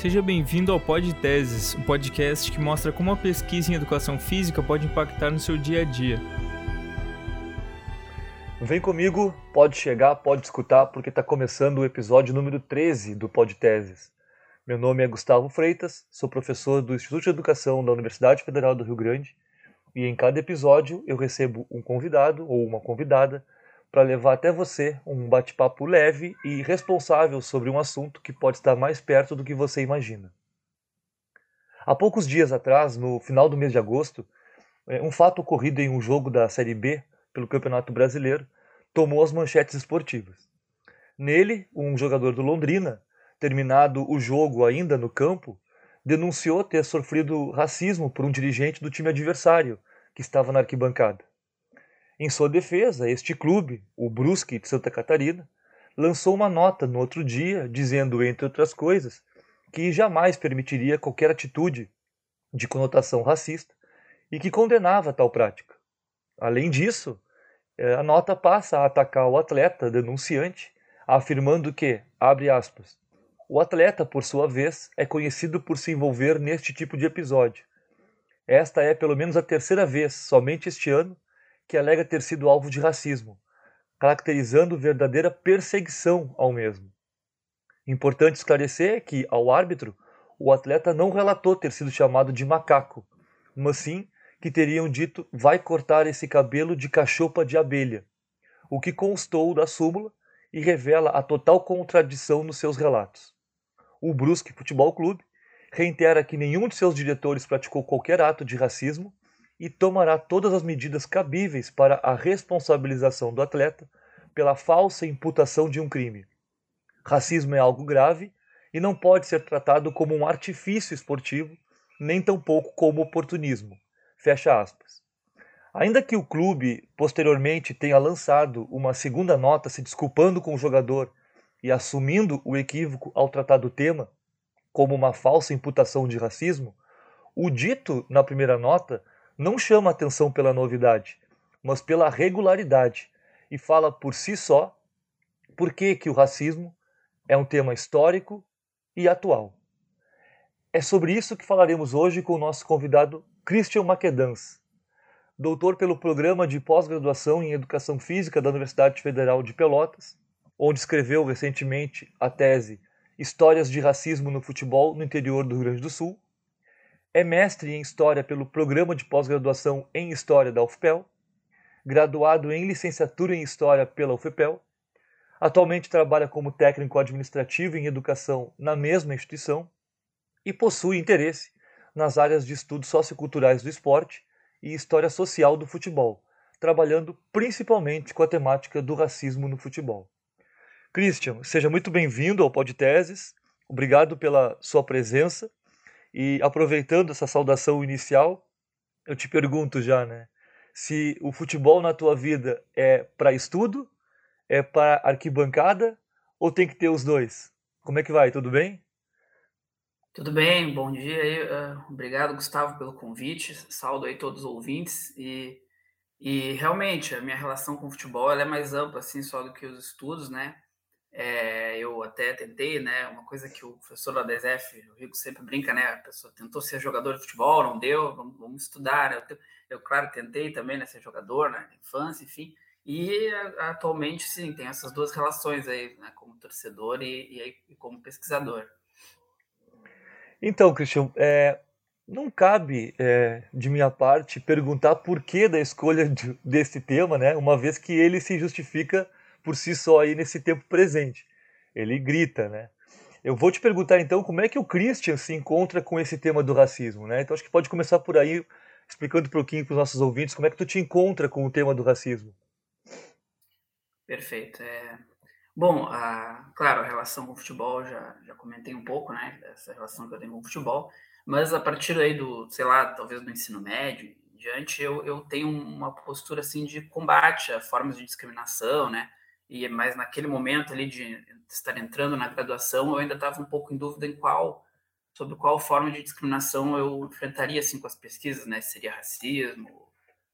Seja bem-vindo ao Pod Teses, um podcast que mostra como a pesquisa em educação física pode impactar no seu dia a dia. Vem comigo, pode chegar, pode escutar, porque está começando o episódio número 13 do Pod Teses. Meu nome é Gustavo Freitas, sou professor do Instituto de Educação da Universidade Federal do Rio Grande e em cada episódio eu recebo um convidado ou uma convidada para levar até você um bate-papo leve e responsável sobre um assunto que pode estar mais perto do que você imagina. Há poucos dias atrás, no final do mês de agosto, é, um fato ocorrido em um jogo da Série B pelo Campeonato Brasileiro tomou as manchetes esportivas. Nele, um jogador do Londrina, terminado o jogo ainda no campo, denunciou ter sofrido racismo por um dirigente do time adversário que estava na arquibancada. Em sua defesa, este clube, o Brusque de Santa Catarina, lançou uma nota no outro dia dizendo, entre outras coisas, que jamais permitiria qualquer atitude de conotação racista e que condenava tal prática. Além disso, eh, a nota passa a atacar o atleta denunciante, afirmando que, abre aspas, o atleta, por sua vez, é conhecido por se envolver neste tipo de episódio. Esta é pelo menos a terceira vez, somente este ano, que alega ter sido alvo de racismo, caracterizando verdadeira perseguição ao mesmo. Importante esclarecer que, ao árbitro, o atleta não relatou ter sido chamado de macaco, mas sim que teriam dito vai cortar esse cabelo de cachopa de abelha, o que constou da súmula e revela a total contradição nos seus relatos. O Brusque Futebol Clube reitera que nenhum de seus diretores praticou qualquer ato de racismo e tomará todas as medidas cabíveis para a responsabilização do atleta pela falsa imputação de um crime. Racismo é algo grave e não pode ser tratado como um artifício esportivo, nem tampouco como oportunismo. Fecha aspas. Ainda que o clube posteriormente tenha lançado uma segunda nota se desculpando com o jogador e assumindo o equívoco ao tratar do tema como uma falsa imputação de racismo, o dito na primeira nota não chama atenção pela novidade, mas pela regularidade e fala por si só por que, que o racismo é um tema histórico e atual. É sobre isso que falaremos hoje com o nosso convidado Christian Maquedans, doutor pelo programa de pós-graduação em Educação Física da Universidade Federal de Pelotas, onde escreveu recentemente a tese Histórias de Racismo no Futebol no Interior do Rio Grande do Sul, é mestre em História pelo Programa de Pós-Graduação em História da UFPEL, graduado em Licenciatura em História pela UFPEL, atualmente trabalha como técnico administrativo em Educação na mesma instituição e possui interesse nas áreas de estudos socioculturais do esporte e história social do futebol, trabalhando principalmente com a temática do racismo no futebol. Christian, seja muito bem-vindo ao Podteses. Obrigado pela sua presença e aproveitando essa saudação inicial, eu te pergunto já, né? Se o futebol na tua vida é para estudo, é para arquibancada ou tem que ter os dois? Como é que vai? Tudo bem? Tudo bem, bom dia aí. Uh, obrigado, Gustavo, pelo convite. Saldo aí todos os ouvintes. E, e realmente, a minha relação com o futebol é mais ampla, assim, só do que os estudos, né? É, eu até tentei, né? Uma coisa que o professor da DSF, o Rico, sempre brinca, né? A pessoa tentou ser jogador de futebol, não deu, vamos, vamos estudar. Eu, eu, claro, tentei também né, ser jogador na né, infância, enfim. E atualmente, sim, tem essas duas relações aí, né, como torcedor e, e, e como pesquisador. Então, Cristian, é, não cabe é, de minha parte perguntar por que da escolha de, desse tema, né? Uma vez que ele se justifica por si só aí nesse tempo presente. Ele grita, né? Eu vou te perguntar então como é que o Christian se encontra com esse tema do racismo, né? Então acho que pode começar por aí, explicando um pouquinho para os nossos ouvintes como é que tu te encontra com o tema do racismo. Perfeito. É... Bom, a, claro, a relação com o futebol já, já comentei um pouco, né? Essa relação que eu tenho com o futebol, mas a partir aí do, sei lá, talvez do ensino médio diante, eu, eu tenho uma postura assim de combate a formas de discriminação, né? E mas naquele momento ali de estar entrando na graduação, eu ainda estava um pouco em dúvida em qual sobre qual forma de discriminação eu enfrentaria assim com as pesquisas, né? Seria racismo,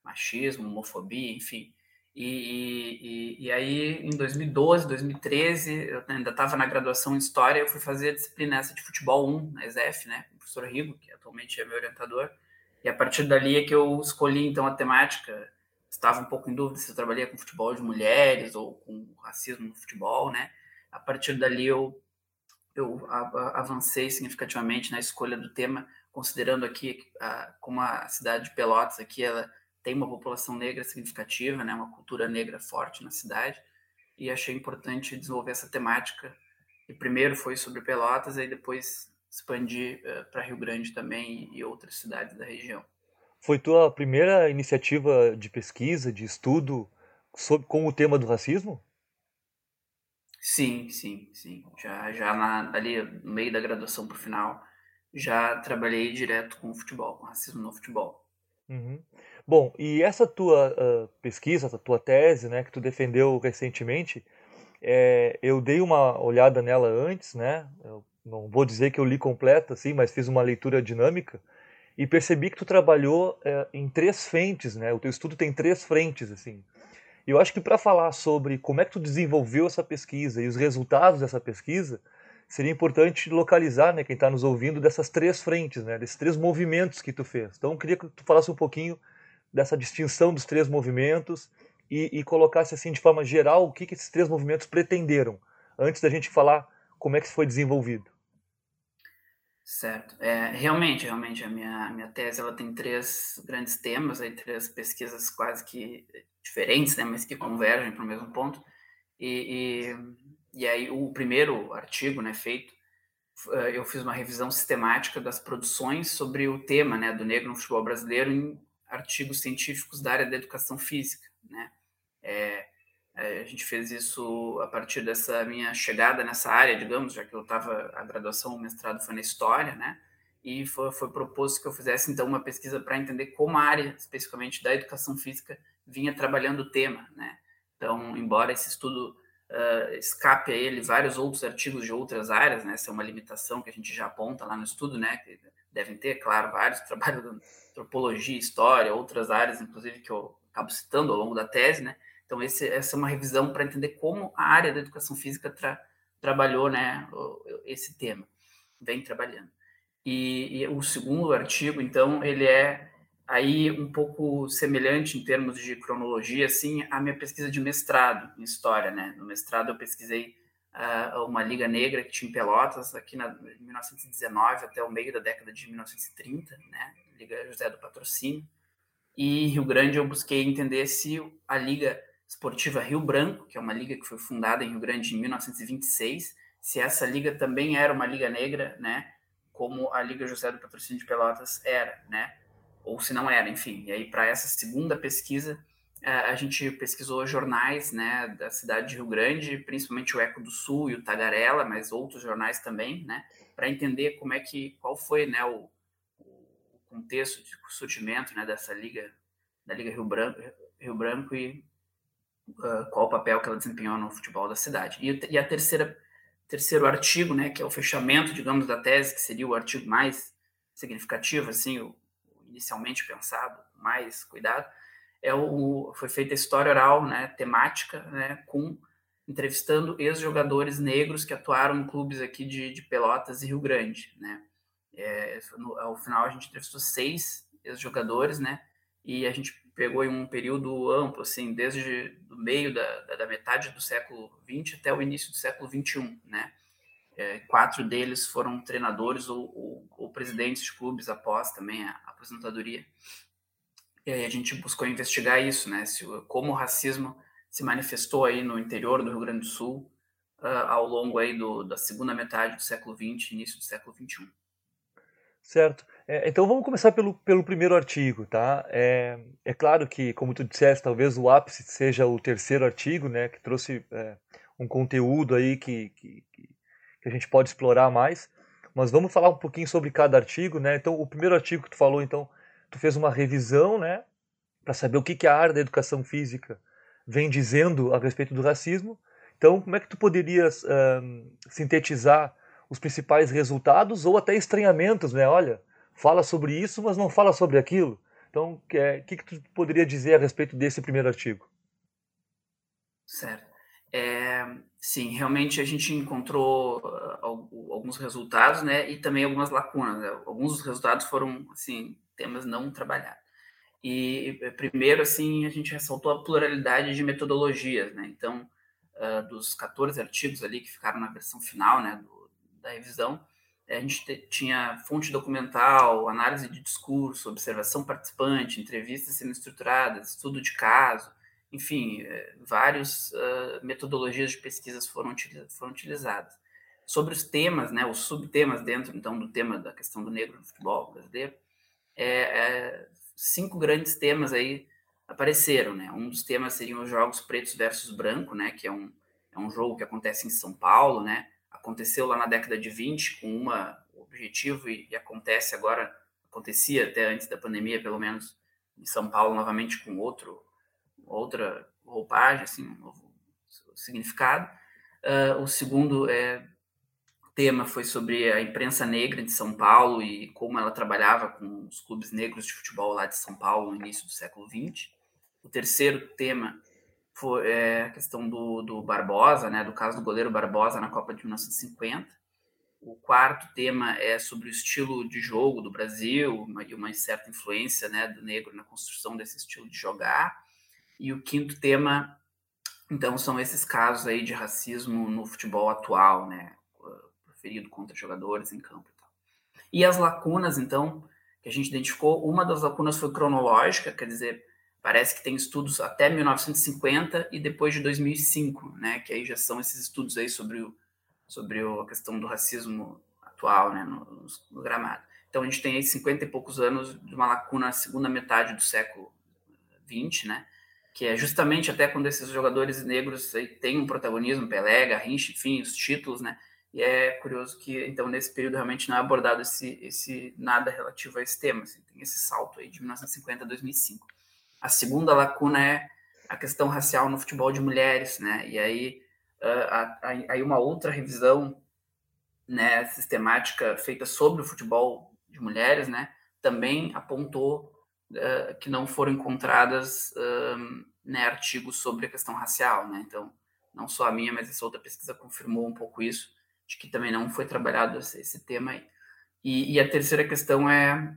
machismo, homofobia, enfim. E, e, e, aí, em 2012, 2013, eu ainda estava na graduação em História, eu fui fazer a disciplina essa de Futebol 1, na ESEF, né, com o professor Rigo, que atualmente é meu orientador, e a partir dali é que eu escolhi, então, a temática, estava um pouco em dúvida se eu trabalhia com futebol de mulheres ou com racismo no futebol, né, a partir dali eu, eu avancei significativamente na escolha do tema, considerando aqui a, como a cidade de Pelotas aqui, ela tem uma população negra significativa, né, uma cultura negra forte na cidade, e achei importante desenvolver essa temática. E primeiro foi sobre Pelotas, e depois expandi uh, eh, para Rio Grande também e outras cidades da região. Foi tua primeira iniciativa de pesquisa, de estudo sobre, com o tema do racismo? Sim, sim, sim. Já, já na, ali no meio da graduação para o final, já trabalhei direto com o futebol, com racismo no futebol. Uhum. Bom, e essa tua uh, pesquisa, essa tua tese, né, que tu defendeu recentemente, é, eu dei uma olhada nela antes, né? Eu não vou dizer que eu li completa, assim, mas fiz uma leitura dinâmica e percebi que tu trabalhou é, em três frentes, né? O teu estudo tem três frentes, assim. E eu acho que para falar sobre como é que tu desenvolveu essa pesquisa e os resultados dessa pesquisa, seria importante localizar, né, quem está nos ouvindo, dessas três frentes, né, desses três movimentos que tu fez. Então, eu queria que tu falasse um pouquinho dessa distinção dos três movimentos e, e colocasse assim de forma geral o que, que esses três movimentos pretenderam, antes da gente falar como é que foi desenvolvido. Certo. É, realmente, realmente, a minha, minha tese ela tem três grandes temas, aí, três pesquisas quase que diferentes, né, mas que convergem para o mesmo ponto. E, e, e, aí, o primeiro artigo né, feito, eh, eu fiz uma revisão sistemática das produções sobre o tema né, do negro no futebol brasileiro em artigos científicos da área da educação física, né? É, a gente fez isso a partir dessa minha chegada nessa área, digamos, já que eu estava a graduação, o mestrado foi na história, né? E foi, foi proposto que eu fizesse então uma pesquisa para entender como a área, especificamente da educação física, vinha trabalhando o tema, né? Então, embora esse estudo uh, escape a ele vários outros artigos de outras áreas, né? Essa é uma limitação que a gente já aponta lá no estudo, né? Que devem ter, claro, vários trabalhos antropologia, história, outras áreas, inclusive, que eu acabo citando ao longo da tese, né? Então, esse, essa é uma revisão para entender como a área da educação física tra, trabalhou né, esse tema, vem trabalhando. E, e, o segundo artigo, então, ele é aí um pouco semelhante em termos de cronologia, assim, à minha pesquisa de mestrado em História, né? No mestrado eu pesquisei uh, uma Liga Negra que tinha em Pelotas, aqui na, em 1919 até o meio da década de 1930, né? Liga José do Patrocínio. E Rio Grande eu busquei entender se a Liga Esportiva Rio Branco, que é uma liga que foi fundada em Rio Grande em 1926, se essa liga também era uma liga negra, né, como a Liga José do Patrocínio de Pelotas era, né, ou se não era, enfim. E aí para essa segunda pesquisa é, a gente pesquisou jornais, né, da cidade de Rio Grande, principalmente o Eco do Sul e o Tagarela, mas outros jornais também, né, para entender como é que qual foi, né, o, contexto de surgimento né, dessa liga, da Liga Rio Branco, Rio Branco e qual o papel que ela desempenhou no futebol da cidade. E, e a terceira terceiro artigo, né, que é o fechamento, digamos, da tese, que seria o artigo mais significativo, assim, o, inicialmente pensado, mais cuidado, é o, foi feita a história oral, né, temática, né, com entrevistando ex-jogadores negros que atuaram em clubes aqui de, de Pelotas e Rio Grande, né. É, no, ao final a gente entrevistou seis ex-jogadores, né? E a gente pegou em um período amplo, assim, desde o meio da, da, metade do século XX até o início do século XXI, né? É, quatro deles foram treinadores ou, ou, ou, presidentes de clubes após também a, a aposentadoria. E aí a gente buscou investigar isso, né? Se, como o racismo se manifestou aí no interior do Rio Grande do Sul uh, ao longo aí do, da segunda metade do século XX, início do século XXI. Certo. É, então vamos começar pelo, pelo primeiro artigo, tá? É, é claro que, como tu disseste, talvez o ápice seja o terceiro artigo, né? Que trouxe é, um conteúdo aí que, que, que a gente pode explorar mais. Mas vamos falar um pouquinho sobre cada artigo, né? Então, o primeiro artigo que tu falou, então, tu fez uma revisão, né? Para saber o que, que a área da educação física vem dizendo a respeito do racismo. Então, como é que tu poderias um, sintetizar os principais resultados ou até estranhamentos, né? Olha, fala sobre isso, mas não fala sobre aquilo. Então, o que, é, que, que tu poderia dizer a respeito desse primeiro artigo? Certo. É, sim, realmente a gente encontrou uh, alguns resultados, né, e também algumas lacunas. Né? Alguns dos resultados foram, assim, temas não trabalhados. E primeiro, assim, a gente ressaltou a pluralidade de metodologias, né? Então, uh, dos 14 artigos ali que ficaram na versão final, né, do, da revisão, a gente tinha fonte documental, análise de discurso, observação participante, entrevistas semi-estruturadas, estudo de caso, enfim, é, várias uh, metodologias de pesquisas foram, foram utilizadas. Sobre os temas, né, os subtemas dentro, então, do tema da questão do negro no futebol brasileiro, é, é, cinco grandes temas aí apareceram, né? Um dos temas seriam os jogos pretos versus branco, né? Que é um, é um jogo que acontece em São Paulo, né? Aconteceu lá na década de 20 com um objetivo e, e, acontece agora, acontecia até antes da pandemia, pelo menos em São Paulo, novamente com outro, outra roupagem, assim, um novo significado. Uh, o segundo é, tema foi sobre a imprensa negra de São Paulo e como ela trabalhava com os clubes negros de futebol lá de São Paulo no início do século XX. O terceiro tema foi é, a questão do, do Barbosa, né, do caso do goleiro Barbosa na Copa de 1950. O quarto tema é sobre o estilo de jogo do Brasil uma, e uma certa influência né, do negro na construção desse estilo de jogar. E o quinto tema, então, são esses casos aí de racismo no futebol atual, né, proferido contra jogadores em campo e tal. E as lacunas, então, que a gente identificou, uma das lacunas foi cronológica, quer dizer, Parece que tem estudos até 1950 e depois de 2005, né? Que aí já são esses estudos aí sobre, o, sobre a questão do racismo atual, né? No, no gramado. Então a gente tem aí 50 e poucos anos de uma lacuna na segunda metade do século 20, né? Que é justamente até quando esses jogadores negros aí têm um protagonismo, Pelé, Garrincha, enfim, os títulos, né? E é curioso que, então, nesse período realmente não é abordado esse, esse nada relativo a esse tema. Assim, tem esse salto aí de 1950 a 2005. A segunda lacuna é a questão racial no futebol de mulheres, né? E aí, uh, aí uma outra revisão né, sistemática feita sobre o futebol de mulheres, né, também apontou uh, que não foram encontradas uh, né, artigos sobre a questão racial, né? Então, não só a minha, mas essa outra pesquisa confirmou um pouco isso, de que também não foi trabalhado esse, esse tema aí. E, e, a terceira questão é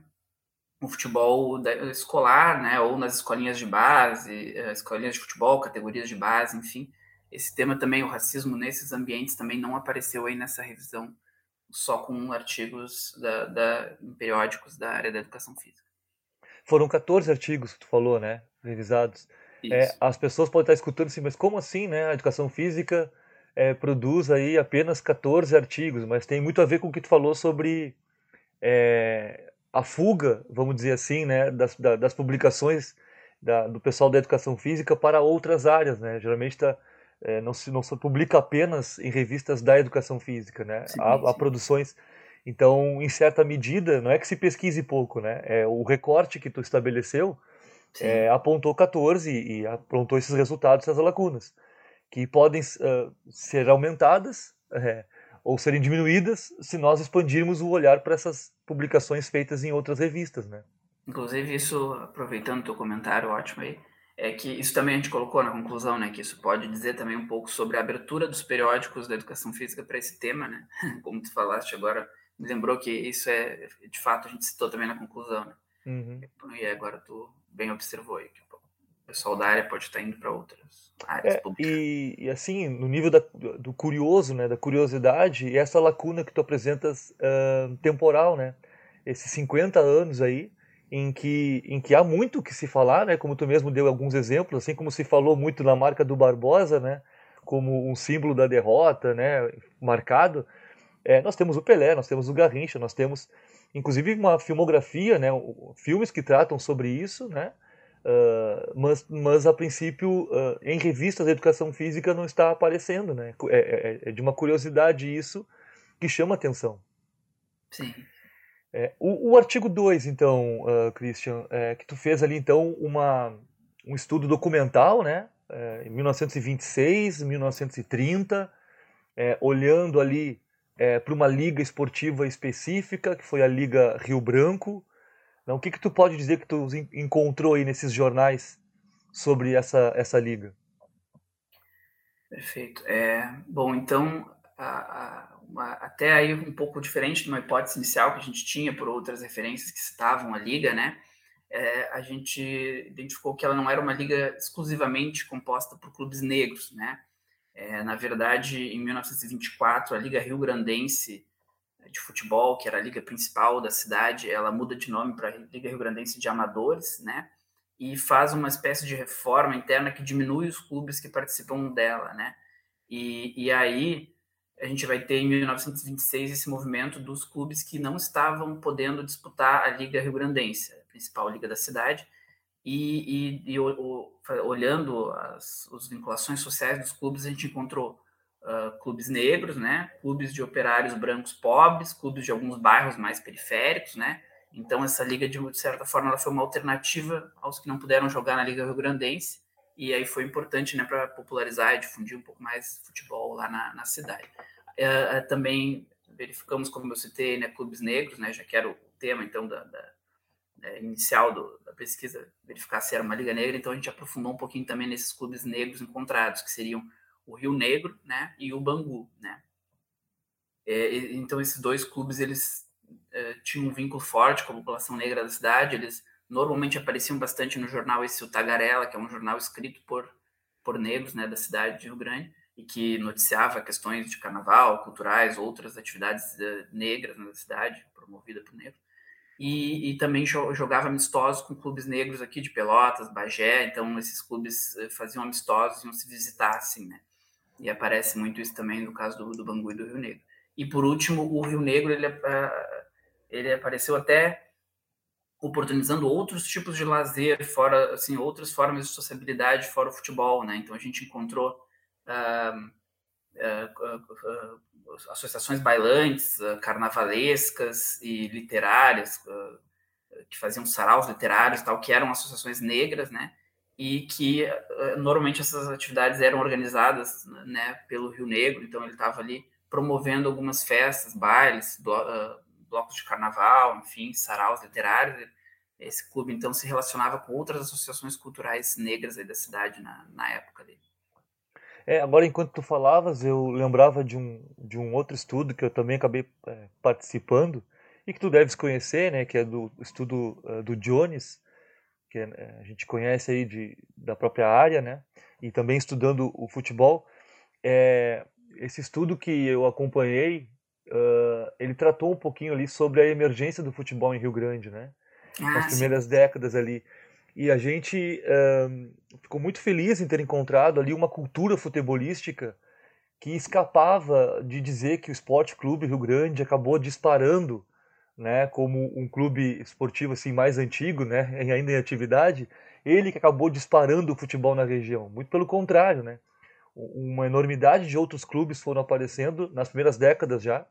o futebol escolar, né, ou nas escolinhas de base, eh, escolinhas de futebol, categorias de base, enfim. Esse tema também, o racismo nesses ambientes, também não apareceu aí nessa revisão, só com artigos da, da, em periódicos da área da educação física. Foram 14 artigos que tu falou, né, revisados. É, as pessoas podem estar escutando assim, mas como assim, né, a educação física é, produz aí apenas 14 artigos, mas tem muito a ver com o que tu falou sobre é, a fuga, vamos dizer assim, né, das, das publicações da, do pessoal da educação física para outras áreas, né? Geralmente tá, é, não, se, não se publica apenas em revistas da educação física, né? Sim, há, sim. há, produções. Então, em certa medida, não é que se pesquise pouco, né? É, o recorte que tu estabeleceu é, apontou 14 e apontou esses resultados, essas lacunas, que podem uh, ser aumentadas é, ou serem diminuídas se nós expandirmos o olhar para essas publicações feitas em outras revistas, né? Inclusive, isso, aproveitando o teu comentário, ótimo aí, é que isso também a gente colocou na conclusão, né? Que isso pode dizer também um pouco sobre a abertura dos periódicos da educação física para esse tema, né? Como tu falaste agora, me lembrou que isso é, de fato, a gente citou também na conclusão, né? Uhum. E agora tu bem observou aí que pessoal da área pode estar indo para outras áreas é, e, e, assim, no nível da, do curioso, né, da curiosidade, essa lacuna que tu apresentas uh, temporal, né? Esses 50 anos aí, em que, em que há muito que se falar, né? Como tu mesmo deu alguns exemplos, assim como se falou muito na marca do Barbosa, né? Como um símbolo da derrota, né? Marcado. É, nós temos o Pelé, nós temos o Garrincha, nós temos, inclusive, uma filmografia, né? Filmes que tratam sobre isso, né? Uh, mas, mas a princípio uh, em revistas da educação física não está aparecendo, né? É, é, é de uma curiosidade isso que chama atenção. Sim. É, o, o, artigo 2, então, uh, Christian, é, que tu fez ali, então, uma, um estudo documental, né, é, em 1926, 1930, é, olhando ali é, para uma liga esportiva específica, que foi a Liga Rio Branco. Então, o que, que tu pode dizer que tu encontrou aí nesses jornais sobre essa, essa liga? Perfeito. É, bom, então, a, a, uma, até aí um pouco diferente de uma hipótese inicial que a gente tinha por outras referências que citavam a liga, né? É, a gente identificou que ela não era uma liga exclusivamente composta por clubes negros, né? É, na verdade, em 1924, a Liga Rio Grandense de futebol, que era a liga principal da cidade, ela muda de nome para Liga Rio Grandense de Amadores, né? E faz uma espécie de reforma interna que diminui os clubes que participam dela, né? E, e aí a gente vai ter em 1926 esse movimento dos clubes que não estavam podendo disputar a Liga Rio Grandense, a principal liga da cidade, e, e, e o, o, olhando as, as vinculações sociais dos clubes, a gente encontrou uh, clubes negros, né? Clubes de operários brancos pobres, clubes de alguns bairros mais periféricos, né? Então essa liga de, certa forma ela foi uma alternativa aos que não puderam jogar na Liga Rio Grandense e aí foi importante, né, para popularizar e difundir um pouco mais futebol lá na, na cidade. Uh, também verificamos, como eu citei, né, clubes negros, né, já que era o tema então da, da é, inicial do, da pesquisa verificar se era uma liga negra, então a gente aprofundou um pouquinho também nesses clubes negros encontrados, que seriam o Rio Negro, né, e o Bangu, né. É, então esses dois clubes eles é, tinham um vínculo forte com a população negra da cidade, eles normalmente apareciam bastante no jornal esse o Tagarela, que é um jornal escrito por por negros, né, da cidade de Rio Grande e que noticiava questões de carnaval, culturais, outras atividades uh, negras na cidade, promovida por negros. E, e, também jogava amistosos com clubes negros aqui de Pelotas, Bagé, então esses clubes uh, faziam amistosos, iam se visitar, assim, né? E aparece muito isso também no caso do, do Bangu e do Rio Negro. E por último, o Rio Negro ele, uh, ele apareceu até oportunizando outros tipos de lazer, fora assim, outras formas de sociabilidade fora o futebol, né? Então a gente encontrou uh, uh, associações bailantes, carnavalescas e literárias que faziam saraus literários, tal, que eram associações negras, né? E que uh, normalmente essas atividades eram organizadas né, pelo Rio Negro, então ele estava ali promovendo algumas festas, bailes, blo uh, blocos de carnaval, enfim, saraus literários. Esse clube então se relacionava com outras associações culturais negras da cidade na, na época dele. É, agora enquanto tu falavas, eu lembrava de um, de um outro estudo que eu também acabei é, participando e que tu deves conhecer, né, que é do estudo uh, do Jones, que é, a gente conhece aí de, da própria área, né? E também estudando o futebol. É, esse estudo que eu acompanhei, uh, ele tratou um pouquinho ali sobre a emergência do futebol em Rio Grande, né? Ah, Nas primeiras sim. décadas ali. E a gente uh, ficou muito feliz em ter encontrado ali uma cultura futebolística que escapava de dizer que o Esporte Clube Rio Grande acabou disparando né, como um clube esportivo assim mais antigo, né, ainda em atividade, ele que acabou disparando o futebol na região. Muito pelo contrário, né? Uma enormidade de outros clubes foram aparecendo nas primeiras décadas já,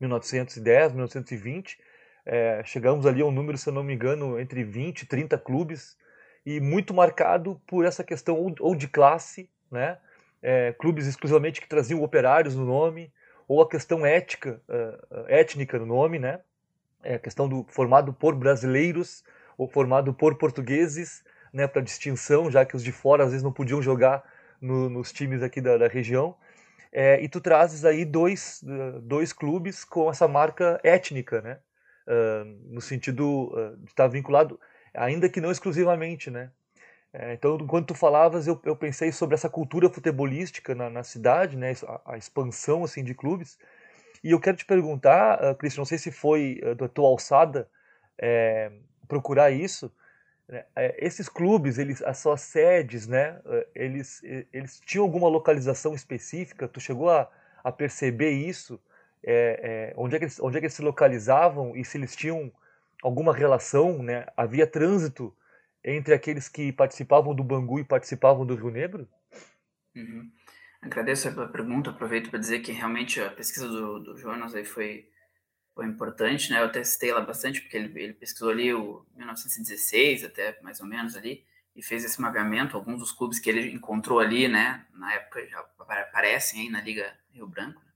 1910, 1920. É, chegamos ali a um número, se eu não me engano, entre 20 e 30 clubes, e muito marcado por essa questão ou, de classe, né? É, clubes exclusivamente que traziam operários no nome, ou a questão ética, uh, étnica no nome, né? É a questão do formado por brasileiros ou formado por portugueses, né? Para distinção, já que os de fora às vezes não podiam jogar no, nos times aqui da, da região. É, e tu trazes aí dois, dois clubes com essa marca étnica, né? Uh, no sentido uh, de estar vinculado, ainda que não exclusivamente, né? É, então, enquanto tu falavas, eu, eu pensei sobre essa cultura futebolística na, na cidade, né, a, a, expansão assim de clubes. E eu quero te perguntar, uh, Cristian, não sei se foi uh, da tua alçada é, procurar isso. Né, é, esses clubes, eles, as suas sedes, né, eles, eles tinham alguma localização específica? Tu chegou a, a perceber isso? É, é, onde, é que eles, onde é que eles se localizavam e se eles tinham alguma relação? Né? Havia trânsito? entre aqueles que participavam do Bangu e participavam do Rio Negro? Uhum. Agradeço a pergunta, aproveito para dizer que realmente a pesquisa do, do Jonas aí foi, foi importante, né? Eu testei lá bastante, porque ele, ele pesquisou ali o 1916, até mais ou menos ali, e fez esse mapeamento, alguns dos clubes que ele encontrou ali, né? Na época já aparecem aí na Liga Rio Branco. Né?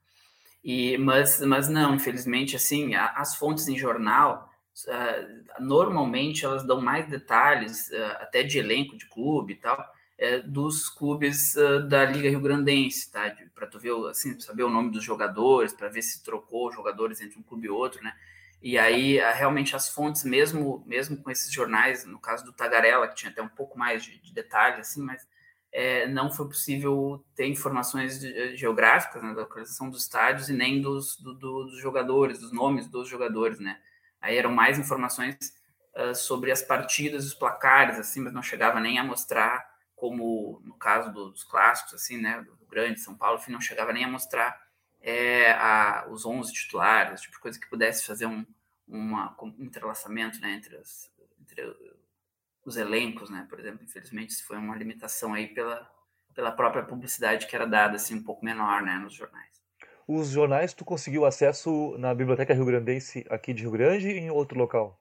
E, mas, mas não, infelizmente, assim, as fontes em jornal, Uh, normalmente elas dão mais detalhes, uh, até de elenco de clube e tal, é, dos clubes uh, da Liga Rio Grandense, tá? Para tu ver, assim, saber o nome dos jogadores, para ver se trocou jogadores entre um clube e outro, né? E aí, realmente, as fontes, mesmo, mesmo com esses jornais, no caso do Tagarela, que tinha até um pouco mais de, de detalhes, assim, mas é, não foi possível ter informações de, geográficas né, da localização dos estádios e nem dos, do, do, dos jogadores, dos nomes dos jogadores, né? Aí eram mais informações uh, sobre as partidas, os placares, assim, mas não chegava nem a mostrar, como no caso dos clássicos, assim, né? Do Grande, São Paulo, enfim, não chegava nem a mostrar é, a, os 11 titulares, tipo coisa que pudesse fazer um, uma, um entrelaçamento né, entre, as, entre os elencos, né? Por exemplo, infelizmente, isso foi uma limitação aí pela, pela própria publicidade que era dada assim um pouco menor, né, nos jornais. Os jornais tu conseguiu acesso na Biblioteca Rio Grandense aqui de Rio Grande e em outro local?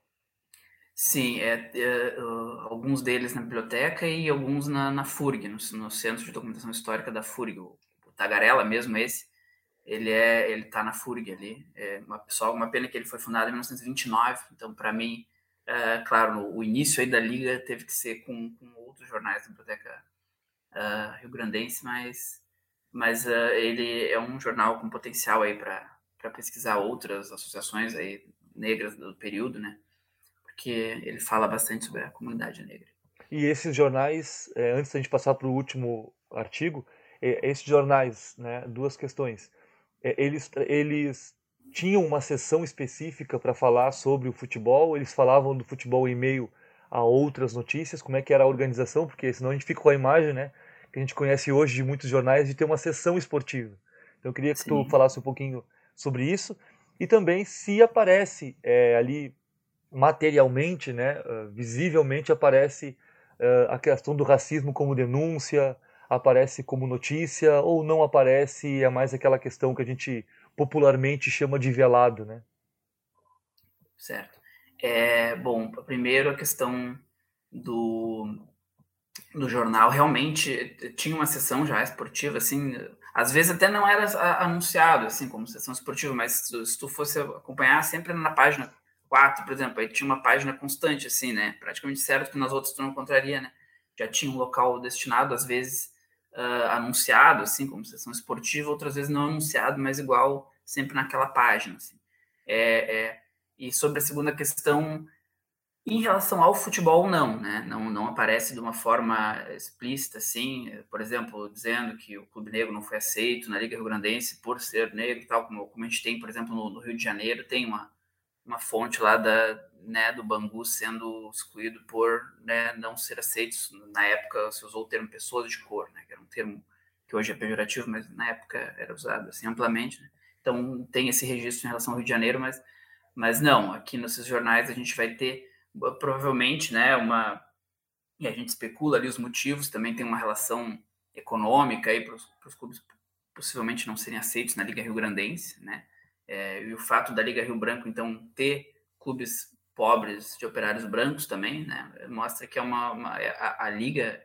Sim, é, é uh, alguns deles na biblioteca e alguns na, na FURG, no, no, Centro de Documentação Histórica da FURG. O, o Tagarela mesmo, esse, ele é ele está na FURG ali. É uma, só uma pena que ele foi fundado em 1929, então para mim, é, claro, o início aí da liga teve que ser com, com outros jornais da biblioteca uh, rio grandense, mas mas uh, ele é um jornal com potencial aí para pesquisar outras associações aí negras do período, né? Porque ele fala bastante sobre a comunidade negra. E esses jornais, é, antes da gente passar para o último artigo, é, esses jornais, né, duas questões. É, eles, eles tinham uma sessão específica para falar sobre o futebol, eles falavam do futebol em meio a outras notícias, como é que era a organização, porque senão a gente fica com a imagem, né, que a gente conhece hoje de muitos jornais de ter uma sessão esportiva. Então eu queria que Sim. tu falasse um pouquinho sobre isso e também se aparece é, ali materialmente, né, uh, visivelmente aparece uh, a questão do racismo como denúncia, aparece como notícia ou não aparece, é mais aquela questão que a gente popularmente chama de velado, né? Certo. É, bom, primeiro a questão do, do jornal realmente tinha uma sessão já esportiva, assim, às vezes até não era anunciado, assim, como sessão esportiva, mas se tu fosse acompanhar sempre na página 4, por exemplo, aí tinha uma página constante, assim, né, praticamente certo que nas outras tu não encontraria, né, já tinha um local destinado, às vezes uh, anunciado, assim, como sessão esportiva, outras vezes não anunciado, mas igual sempre naquela página, assim. É, é, e sobre a segunda questão, em relação ao futebol, não, né? Não, não aparece de uma forma explícita, assim, por exemplo, dizendo que o Clube Negro não foi aceito na Liga Rio Grandense por ser negro e tal, como, como a gente tem, por exemplo, no, no, Rio de Janeiro, tem uma, uma fonte lá da, né, do Bangu sendo excluído por né, não ser aceito. Na época se usou o termo pessoas de cor, né, que era um termo que hoje é pejorativo, mas na época era usado assim amplamente. Né? Então tem esse registro em relação ao Rio de Janeiro, mas, mas não, aqui nesses jornais a gente vai ter provavelmente, né, uma e a gente especula ali os motivos, também tem uma relação econômica aí para os clubes possivelmente não serem aceitos na Liga Rio Grandense, né? É, e o fato da Liga Rio Branco então ter clubes pobres de operários brancos também, né? Mostra que é uma, uma a, a, liga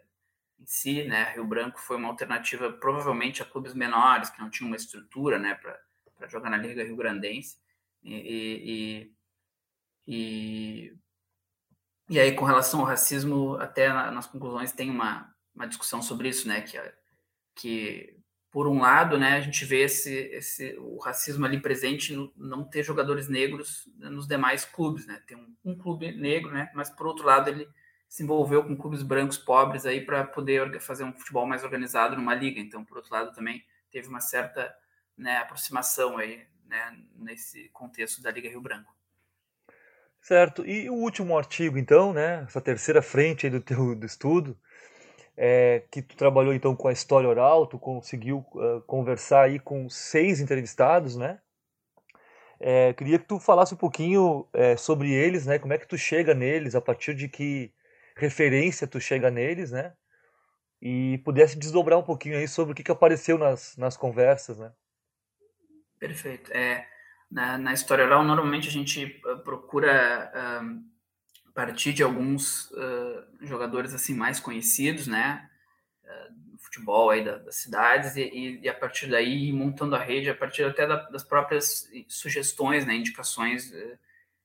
em si, né? Rio Branco foi uma alternativa provavelmente a clubes menores que não tinham uma estrutura, né, para jogar na Liga Rio Grandense e, e, e e aí, com relação ao racismo, até nas conclusões tem uma, uma discussão sobre isso, né? Que, que, por um lado, né, a gente vê esse, esse, o racismo ali presente no não ter jogadores negros nos demais clubes, né? Tem um, um clube negro, né? Mas, por outro lado, ele se envolveu com clubes brancos pobres aí para poder fazer um futebol mais organizado numa liga. Então, por outro lado, também teve uma certa né, aproximação aí, né, nesse contexto da Liga Rio Branco. Certo. E o último artigo, então, né? Essa terceira frente do teu do estudo, é, que tu trabalhou então com a história oral, tu conseguiu uh, conversar aí com seis entrevistados, né? É, queria que tu falasse um pouquinho é, sobre eles, né? Como é que tu chega neles, a partir de que referência tu chega neles, né? E pudesse desdobrar um pouquinho aí sobre o que, que apareceu nas, nas conversas, né? Perfeito. É, na, na história oral, normalmente a gente uh, procura partir de alguns uh, jogadores assim mais conhecidos, né, no futebol aí da, das cidades e, e, a partir daí montando a rede a partir até da, das próprias sugestões, né, indicações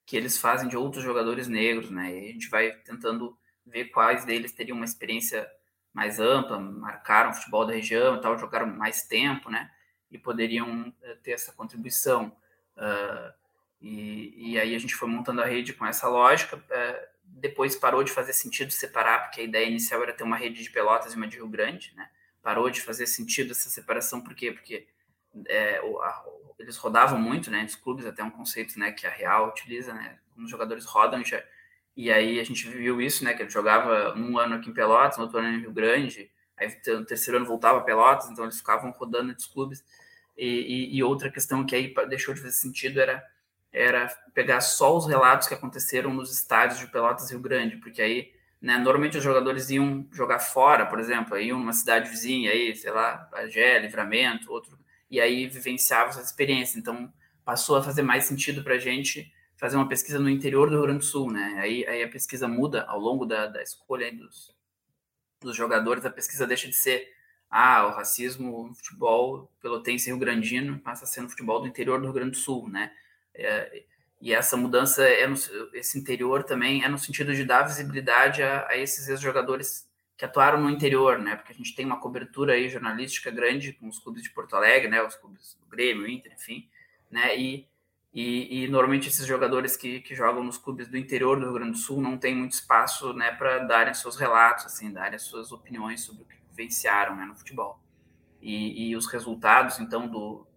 que eles fazem de outros jogadores negros, né, e a gente vai tentando ver quais deles teriam uma experiência mais ampla, marcaram o futebol da região e tal, jogaram mais tempo, né? E poderiam ter essa contribuição. Uh, e, e, aí a gente foi montando a rede com essa lógica. Uh, depois parou de fazer sentido separar, porque a ideia inicial era ter uma rede de Pelotas e uma de Rio Grande, né? Parou de fazer sentido essa separação, por quê? Porque é, o, a, eles rodavam muito, né? Os clubes, até um conceito né, que a Real utiliza, né? Como os jogadores rodam, já, e aí a gente viu isso, né? Que ele jogava um ano aqui em Pelotas, no outro ano em Rio Grande, aí no terceiro ano voltava a Pelotas, então eles ficavam rodando entre os clubes. E, e, e, outra questão que aí deixou de fazer sentido era, era pegar só os relatos que aconteceram nos estádios de Pelotas Rio Grande, porque aí, né, normalmente os jogadores iam jogar fora, por exemplo, iam numa cidade vizinha, aí, sei lá, Bagé, Livramento, outro, e aí vivenciavam essa experiência. Então passou a fazer mais sentido para a gente fazer uma pesquisa no interior do Rio Grande do Sul, né? Aí, aí a pesquisa muda ao longo da, da escolha dos, dos jogadores, a pesquisa deixa de ser ah, o racismo no futebol pelotense rio-grandino passa a ser no futebol do interior do Rio Grande do Sul, né? É, e essa mudança, é no, esse interior também é no sentido de dar visibilidade a, a esses ex-jogadores que atuaram no interior, né? Porque a gente tem uma cobertura aí jornalística grande com os clubes de Porto Alegre, né? Os clubes do Grêmio, Inter, enfim, né? E e, e, normalmente esses jogadores que, que jogam nos clubes do interior do Rio Grande do Sul não têm muito espaço né, para darem seus relatos, assim, darem suas opiniões sobre o que vivenciaram né, no futebol. E, e, os resultados, então, do,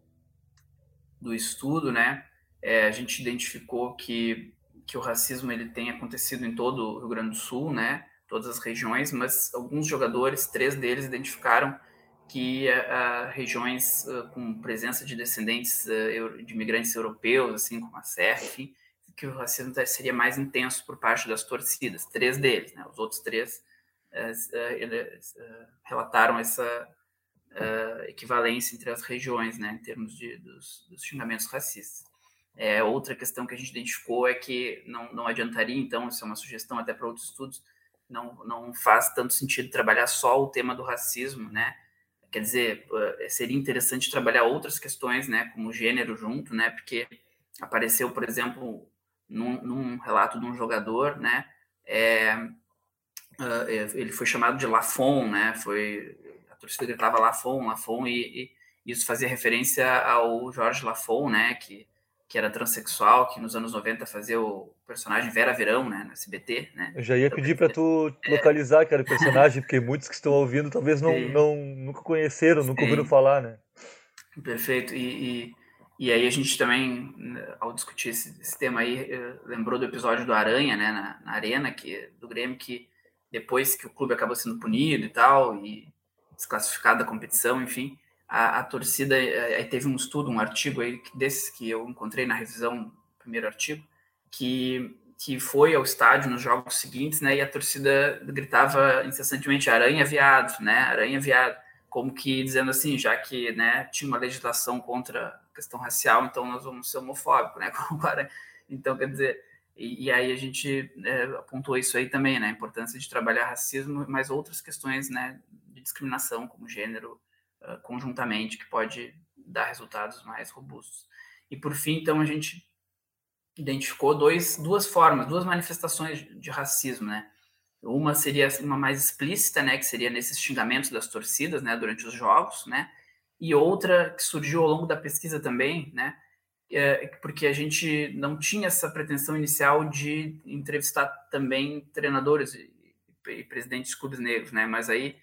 do estudo, né, é, a gente identificou que, que o racismo ele tem acontecido em todo o Rio Grande do Sul, né, todas as regiões, mas alguns jogadores, três deles, identificaram que uh, regiões uh, com presença de descendentes de imigrantes europeus, assim como a Serra, enfim, que o racismo seria mais intenso por parte das torcidas, três deles, né? Os outros três relataram essa equivalência entre as regiões, né, em termos de, dos, dos xingamentos racistas. É, outra questão que a gente identificou é que não, não adiantaria, então, isso é uma sugestão até para outros estudos, não, não faz tanto sentido trabalhar só o tema do racismo, né? Quer dizer, eh, seria interessante trabalhar outras questões, né, como gênero junto, né, porque apareceu, por exemplo, num, num relato de um jogador, né, é, uh, ele foi chamado de Lafon, né, foi, a torcida gritava Lafon, Lafon, e, e isso fazia referência ao Jorge Lafon, né, que que era transexual, que nos anos 90 fazia o personagem Vera Verão, né, no SBT, né? Eu já ia então, pedir para tu é... localizar que era o personagem, porque muitos que estão ouvindo talvez não, não nunca conheceram, nunca Sim. ouviram falar, né? Perfeito. E, e, e, aí a gente também, ao discutir esse, esse, tema aí, eh, lembrou do episódio do Aranha, né, na, na Arena, que, do Grêmio, que depois que o clube acabou sendo punido e tal, e desclassificado da competição, enfim, a, a torcida, eh, aí teve um estudo, um artigo aí desses que eu encontrei na revisão, primeiro artigo, que, que foi ao estádio nos jogos seguintes, né, e a torcida gritava incessantemente aranha viado, né, aranha viado, como que dizendo assim, já que, né, tinha uma legislação contra a questão racial, então nós vamos ser homofóbicos, né, então quer dizer, e, e aí a gente é, apontou isso aí também, né, a importância de trabalhar racismo, mas outras questões, né, de discriminação, como gênero, uh, conjuntamente, que pode dar resultados mais robustos. E por fim, então, a gente identificou dois, duas formas, duas manifestações de racismo, né? Uma seria uma mais explícita, né, que seria nesses xingamentos das torcidas, né, durante os jogos, né? E outra que surgiu ao longo da pesquisa também, né, é, porque a gente não tinha essa pretensão inicial de entrevistar também treinadores e, e presidentes de clubes negros, né? Mas aí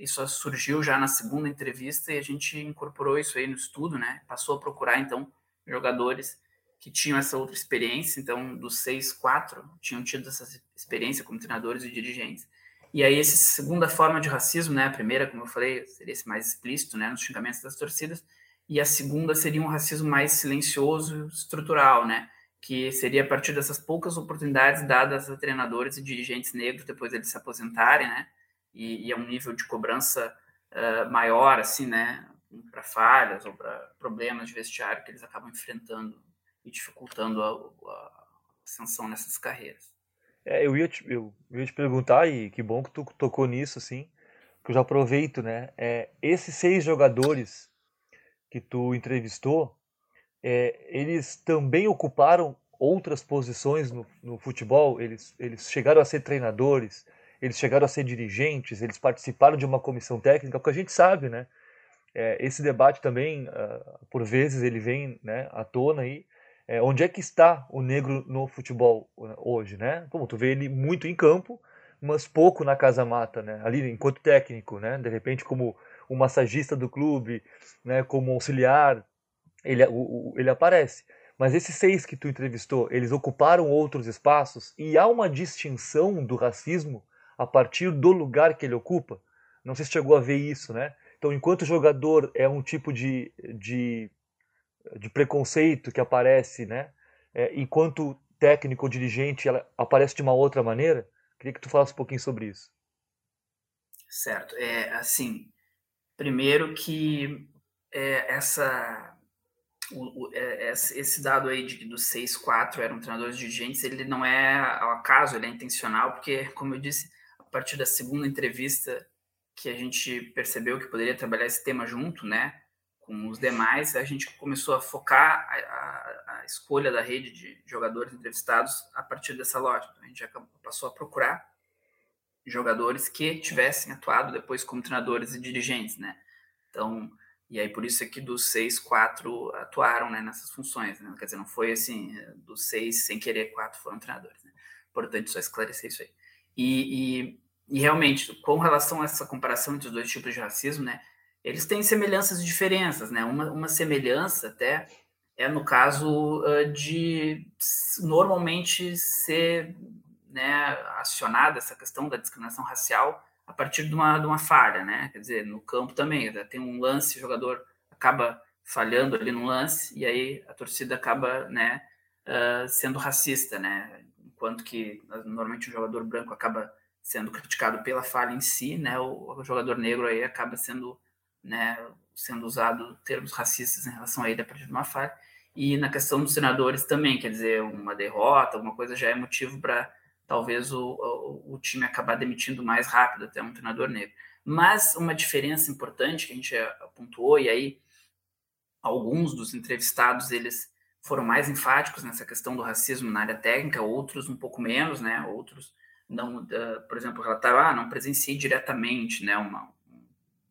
isso surgiu já na segunda entrevista e a gente incorporou isso aí no estudo, né? Passou a procurar, então, jogadores que tinham essa outra experiência. Então, dos seis, quatro tinham tido essa experiência como treinadores e dirigentes. E aí, essa segunda forma de racismo, né? A primeira, como eu falei, seria esse mais explícito, né? Nos xingamentos das torcidas. E a segunda seria um racismo mais silencioso, estrutural, né? Que seria a partir dessas poucas oportunidades dadas a treinadores e dirigentes negros depois deles se aposentarem, né? E, e é um nível de cobrança uh, maior, assim, né, para falhas ou para problemas de vestiário que eles acabam enfrentando e dificultando a, a ascensão nessas carreiras. É, eu, ia te, eu, eu ia te perguntar, e que bom que tu tocou nisso, assim, que eu já aproveito, né, é, esses seis jogadores que tu entrevistou, é, eles também ocuparam outras posições no, no futebol? Eles, eles chegaram a ser treinadores? Eles chegaram a ser dirigentes, eles participaram de uma comissão técnica, porque a gente sabe, né? É, esse debate também, uh, por vezes, ele vem né, à tona aí. É, onde é que está o negro no futebol né, hoje, né? Como tu vê ele muito em campo, mas pouco na casa mata, né? Ali enquanto técnico, né? De repente como o massagista do clube, né? Como auxiliar, ele, o, ele aparece. Mas esses seis que tu entrevistou, eles ocuparam outros espaços e há uma distinção do racismo a partir do lugar que ele ocupa. Não sei se chegou a ver isso, né? Então, enquanto jogador é um tipo de, de, de preconceito que aparece, né? É, enquanto técnico ou dirigente ela aparece de uma outra maneira, queria que tu falasse um pouquinho sobre isso. Certo. É, assim, primeiro que é, essa o, o, é, esse dado aí de, dos 6-4 eram treinadores dirigentes, ele não é ao acaso, ele é intencional, porque, como eu disse, partir da segunda entrevista que a gente percebeu que poderia trabalhar esse tema junto, né, com os demais, a gente começou a focar a, a, a escolha da rede de jogadores entrevistados a partir dessa lógica. A gente passou a procurar jogadores que tivessem atuado depois como treinadores e dirigentes, né. Então, e aí, por isso é que dos seis, quatro atuaram né, nessas funções. Né? Quer dizer, não foi assim, dos seis, sem querer, quatro foram treinadores. Né? Importante só esclarecer isso aí. E, e, e, realmente, com relação a essa comparação entre os dois tipos de racismo, né, eles têm semelhanças e diferenças. Né? Uma, uma semelhança até é no caso de normalmente ser né, acionada essa questão da discriminação racial a partir de uma, de uma falha, né? Quer dizer, no campo também, né? tem um lance, o jogador acaba falhando ali no lance, e aí a torcida acaba, né, uh, sendo racista, né? Enquanto que normalmente o jogador branco acaba sendo criticado pela falha em si, né? O, o jogador negro aí acaba sendo, né, sendo usado termos racistas em relação a ele a partir de uma falha. E na questão dos senadores também, quer dizer, uma derrota, alguma coisa já é motivo para talvez o, o, o, time acabar demitindo mais rápido até um treinador negro. Mas uma diferença importante que a gente pontuou, e aí alguns dos entrevistados eles foram mais enfáticos nessa questão do racismo na área técnica, outros um pouco menos, né? Outros não, uh, por exemplo, relataram, ah, não presenciei diretamente, né? Uma,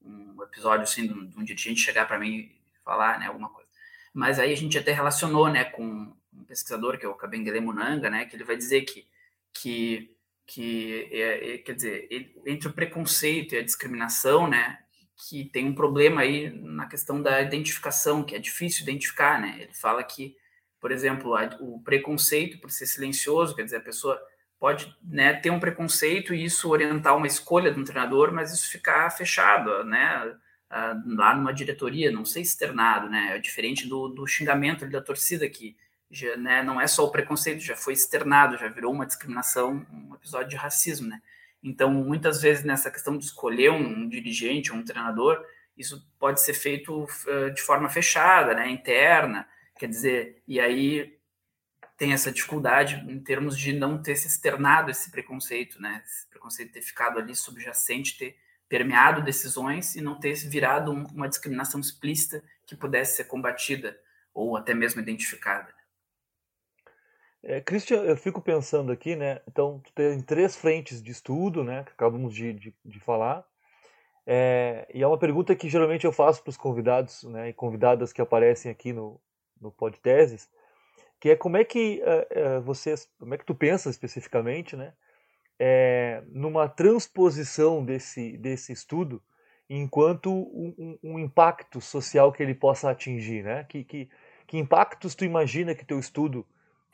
um, episódio assim um, de um dirigente chegar para mim e falar, né? Alguma coisa. Mas aí a gente até relacionou, né? Com um pesquisador que é o Kabengele Munanga, né? Que ele vai dizer que que, que é, é, quer dizer, entre o preconceito e a discriminação, né, que tem um problema aí na questão da identificação, que é difícil identificar, né? Ele fala que, por exemplo, o preconceito por ser silencioso, quer dizer, a pessoa pode né, ter um preconceito e isso orientar uma escolha um treinador, mas isso ficar fechado, né? lá numa diretoria, não ser externado, né? É diferente do, do xingamento da torcida que já, né, não é só o preconceito, já foi externado, já virou uma discriminação, um episódio de racismo, né? Então, muitas vezes nessa questão de escolher um, dirigente, um treinador, isso pode ser feito uh, de forma fechada, né, interna, quer dizer, e aí tem essa dificuldade em termos de não ter se externado esse preconceito, né, esse preconceito ter ficado ali subjacente, ter permeado decisões e não ter virado um, uma discriminação explícita que pudesse ser combatida ou até mesmo identificada. É, Christian, eu fico pensando aqui, né? Então, tu tem três frentes de estudo, né? Que acabamos de, de, de falar. É, e é uma pergunta que geralmente eu faço para os convidados né, e convidadas que aparecem aqui no, no Podteses, que é como é que uh, uh, vocês, como é que tu pensa especificamente, né? É, numa transposição desse, desse estudo enquanto um, um, impacto social que ele possa atingir, né? Que, que, que impactos tu imagina que teu estudo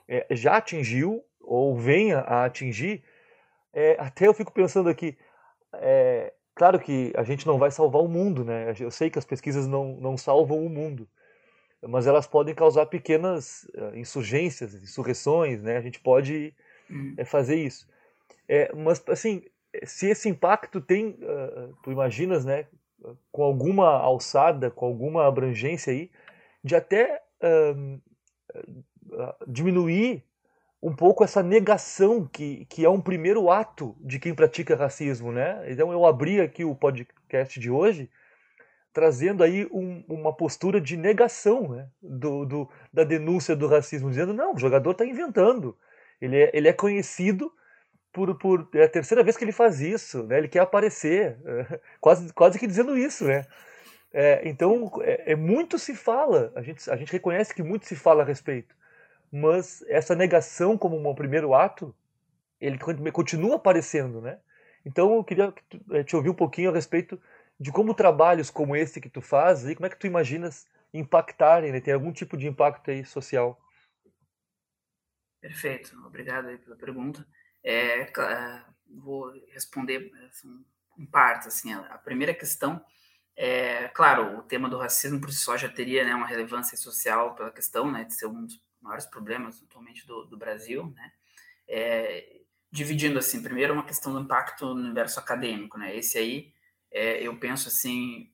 é, já atingiu ou venha a atingir, é, até eu fico pensando aqui, é, claro que a gente não vai salvar o mundo, né? Eu sei que as pesquisas não, não salvam o mundo, mas elas podem causar pequenas uh, insurgências, insurreições, né? A gente pode hum. fazer isso. É, mas, assim, se esse impacto tem, uh, tu imaginas, né? Com alguma alçada, com alguma abrangência aí, de até uh, diminuir um pouco essa negação que, que é um primeiro ato de quem pratica racismo, né? Então eu abri aqui o podcast de hoje trazendo aí um, uma postura de negação né? do, do, da denúncia do racismo, dizendo não, o jogador está inventando, ele é, ele é conhecido por, por é a terceira vez que ele faz isso, né? Ele quer aparecer, quase, quase que dizendo isso, né? É, então, é, é, muito se fala, a gente, a gente reconhece que muito se fala a respeito, mas essa negação como um primeiro ato, ele continua aparecendo, né? Então, eu queria eh, te ouvir um pouquinho a respeito de como trabalhos como esse que tu faz, e como é que tu imaginas impactarem, né? Tem algum tipo de impacto aí social? Perfeito, obrigado aí pela pergunta. É, é vou responder assim, em partes. Assim, a primeira questão é, claro, o tema do racismo por si só já teria né, uma relevância social pela questão né, de ser um dos maiores problemas atualmente do, do Brasil, né? É, dividindo assim, primeiro uma questão do impacto no universo acadêmico, né? Esse aí, é, eu penso assim,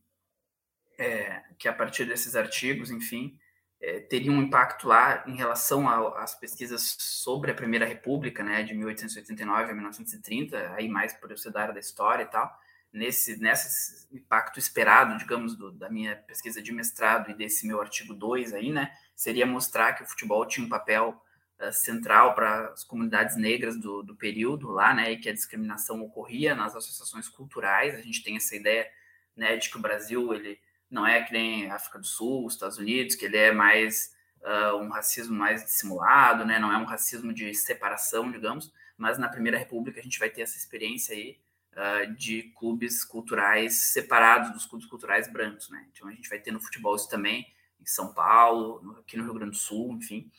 é, que a partir desses artigos, enfim, é, teria um impacto lá em relação às pesquisas sobre a Primeira República, né, de 1889 a 1930, aí mais por eu ser da área da história e tal, nesse, nesse impacto esperado, digamos, do, da minha pesquisa de mestrado e desse meu artigo 2 aí, né, seria mostrar que o futebol tinha um papel uh, central para as comunidades negras do, do período lá, né, e que a discriminação ocorria nas associações culturais. A gente tem essa ideia, né, de que o Brasil, ele não é que nem África do Sul, Estados Unidos, que ele é mais uh, um racismo mais dissimulado, né, não é um racismo de separação, digamos, mas na Primeira República a gente vai ter essa experiência aí uh, de clubes culturais separados dos clubes culturais brancos, né? Então a gente vai ter no futebol isso também, em São Paulo, aqui no Rio Grande do Sul, enfim,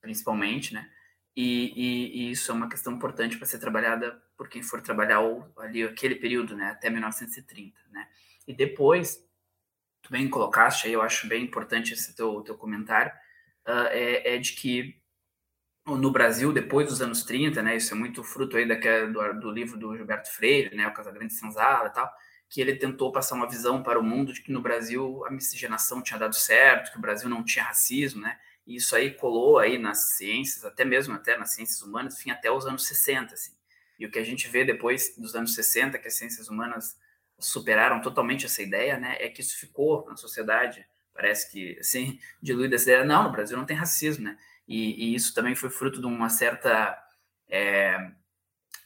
principalmente, né? E, e, e isso é uma questão importante para ser trabalhada por quem for trabalhar o, ali aquele período, né? Até 1930, né? E depois, tu bem colocaste aí, eu acho bem importante esse teu, teu comentário, uh, é, é de que no Brasil depois dos anos 30, né? Isso é muito fruto aí daquela, do, do livro do Gilberto Freire, né? O Casagrande Senzala e tal, que ele tentou passar uma visão para o mundo de que no Brasil a miscigenação tinha dado certo, que o Brasil não tinha racismo, né? E isso aí colou aí nas ciências, até mesmo até nas ciências humanas, enfim, até os anos 60, assim. E o que a gente vê depois dos anos 60, que as ciências humanas superaram totalmente essa ideia, né? É que isso ficou na sociedade, parece que, assim, diluída essa ideia, não, no Brasil não tem racismo, né? E, e isso também foi fruto de uma certa é,